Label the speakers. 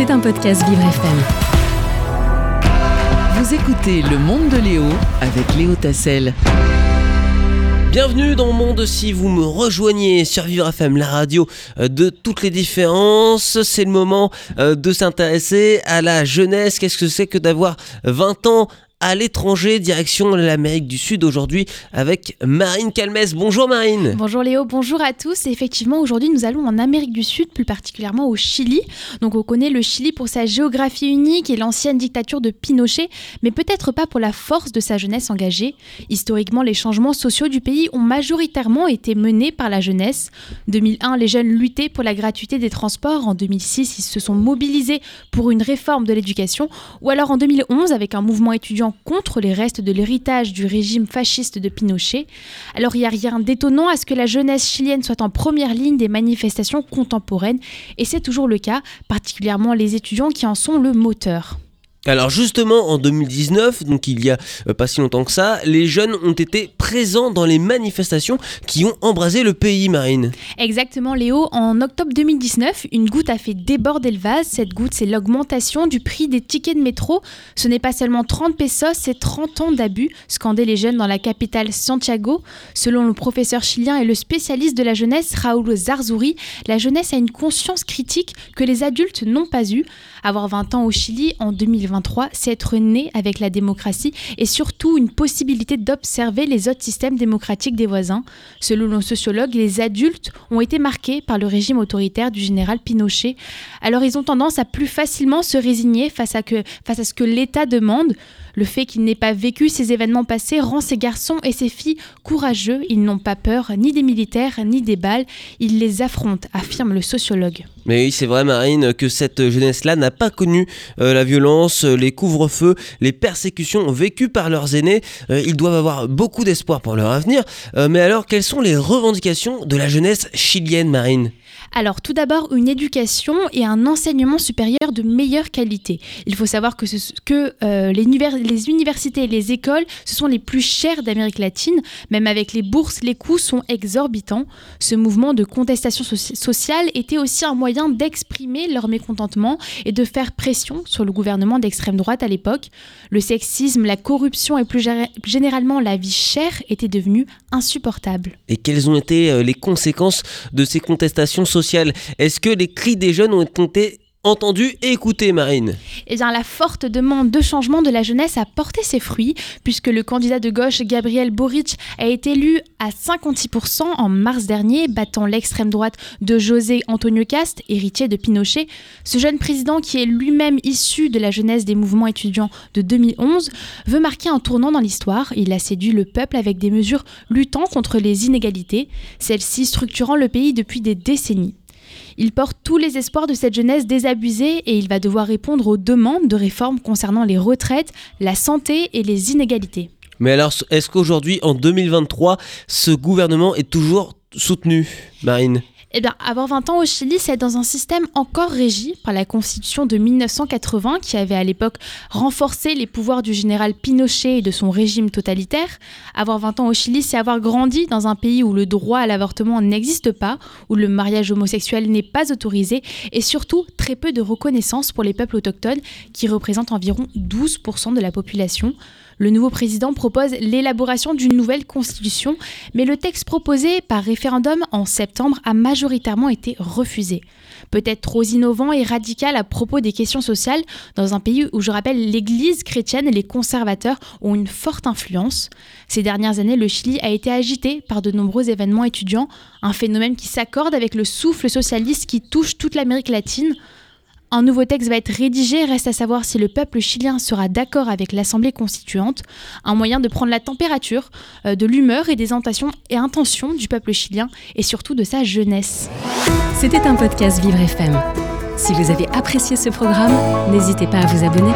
Speaker 1: C'est un podcast Vivre FM.
Speaker 2: Vous écoutez Le Monde de Léo avec Léo Tassel.
Speaker 3: Bienvenue dans le monde si vous me rejoignez sur Vivre FM, la radio euh, de toutes les différences. C'est le moment euh, de s'intéresser à la jeunesse. Qu'est-ce que c'est que d'avoir 20 ans à l'étranger, direction l'Amérique du Sud aujourd'hui avec Marine Calmès. Bonjour Marine.
Speaker 4: Bonjour Léo, bonjour à tous. Effectivement, aujourd'hui, nous allons en Amérique du Sud, plus particulièrement au Chili. Donc, on connaît le Chili pour sa géographie unique et l'ancienne dictature de Pinochet, mais peut-être pas pour la force de sa jeunesse engagée. Historiquement, les changements sociaux du pays ont majoritairement été menés par la jeunesse. 2001, les jeunes luttaient pour la gratuité des transports. En 2006, ils se sont mobilisés pour une réforme de l'éducation. Ou alors en 2011, avec un mouvement étudiant contre les restes de l'héritage du régime fasciste de Pinochet. Alors il n'y a rien d'étonnant à ce que la jeunesse chilienne soit en première ligne des manifestations contemporaines, et c'est toujours le cas, particulièrement les étudiants qui en sont le moteur.
Speaker 3: Alors justement en 2019, donc il y a euh, pas si longtemps que ça, les jeunes ont été présents dans les manifestations qui ont embrasé le pays, Marine.
Speaker 4: Exactement Léo, en octobre 2019, une goutte a fait déborder le vase. Cette goutte, c'est l'augmentation du prix des tickets de métro. Ce n'est pas seulement 30 pesos, c'est 30 ans d'abus, scandaient les jeunes dans la capitale Santiago. Selon le professeur chilien et le spécialiste de la jeunesse Raoul Zarzouri, la jeunesse a une conscience critique que les adultes n'ont pas eue. Avoir 20 ans au Chili en 2023, c'est être né avec la démocratie et surtout une possibilité d'observer les autres systèmes démocratiques des voisins. Selon le sociologue, les adultes ont été marqués par le régime autoritaire du général Pinochet. Alors ils ont tendance à plus facilement se résigner face à ce que l'État demande. Le fait qu'ils n'aient pas vécu ces événements passés rend ces garçons et ces filles courageux. Ils n'ont pas peur ni des militaires ni des balles. Ils les affrontent, affirme le sociologue.
Speaker 3: Mais oui, c'est vrai, Marine, que cette jeunesse-là n'a pas connu euh, la violence, les couvre-feux, les persécutions vécues par leurs aînés. Euh, ils doivent avoir beaucoup d'espoir pour leur avenir. Euh, mais alors, quelles sont les revendications de la jeunesse chilienne, Marine?
Speaker 4: Alors tout d'abord une éducation et un enseignement supérieur de meilleure qualité. Il faut savoir que, euh, les, les, universités et les écoles, ce sont les plus chères d'Amérique latine. Même avec les bourses, les coûts sont exorbitants. Ce mouvement de contestation sociale était aussi un moyen d'exprimer leur mécontentement et de faire pression sur le gouvernement d'extrême droite à l'époque. Le sexisme, la corruption et plus généralement la vie chère étaient devenus insupportables.
Speaker 3: Et quelles ont été euh, les conséquences de ces contestations sociales est-ce que les cris des jeunes ont été entendu et écouté, Marine
Speaker 4: Eh bien, la forte demande de changement de la jeunesse a porté ses fruits, puisque le candidat de gauche, Gabriel Boric, a été élu à 56% en mars dernier, battant l'extrême droite de José Antonio Cast, héritier de Pinochet. Ce jeune président, qui est lui-même issu de la jeunesse des mouvements étudiants de 2011, veut marquer un tournant dans l'histoire. Il a séduit le peuple avec des mesures luttant contre les inégalités, celles-ci structurant le pays depuis des décennies. Il porte tous les espoirs de cette jeunesse désabusée et il va devoir répondre aux demandes de réformes concernant les retraites, la santé et les inégalités.
Speaker 3: Mais alors, est-ce qu'aujourd'hui, en 2023, ce gouvernement est toujours soutenu, Marine?
Speaker 4: Eh bien, avoir 20 ans au Chili, c'est dans un système encore régi par la Constitution de 1980 qui avait à l'époque renforcé les pouvoirs du général Pinochet et de son régime totalitaire. Avoir 20 ans au Chili, c'est avoir grandi dans un pays où le droit à l'avortement n'existe pas, où le mariage homosexuel n'est pas autorisé et surtout très peu de reconnaissance pour les peuples autochtones qui représentent environ 12% de la population. Le nouveau président propose l'élaboration d'une nouvelle constitution, mais le texte proposé par référendum en septembre a majoritairement été refusé. Peut-être trop innovant et radical à propos des questions sociales, dans un pays où, je rappelle, l'Église chrétienne et les conservateurs ont une forte influence. Ces dernières années, le Chili a été agité par de nombreux événements étudiants, un phénomène qui s'accorde avec le souffle socialiste qui touche toute l'Amérique latine. Un nouveau texte va être rédigé, reste à savoir si le peuple chilien sera d'accord avec l'Assemblée constituante, un moyen de prendre la température euh, de l'humeur et des intentions, et intentions du peuple chilien et surtout de sa jeunesse.
Speaker 1: C'était un podcast Vivre FM. Si vous avez apprécié ce programme, n'hésitez pas à vous abonner.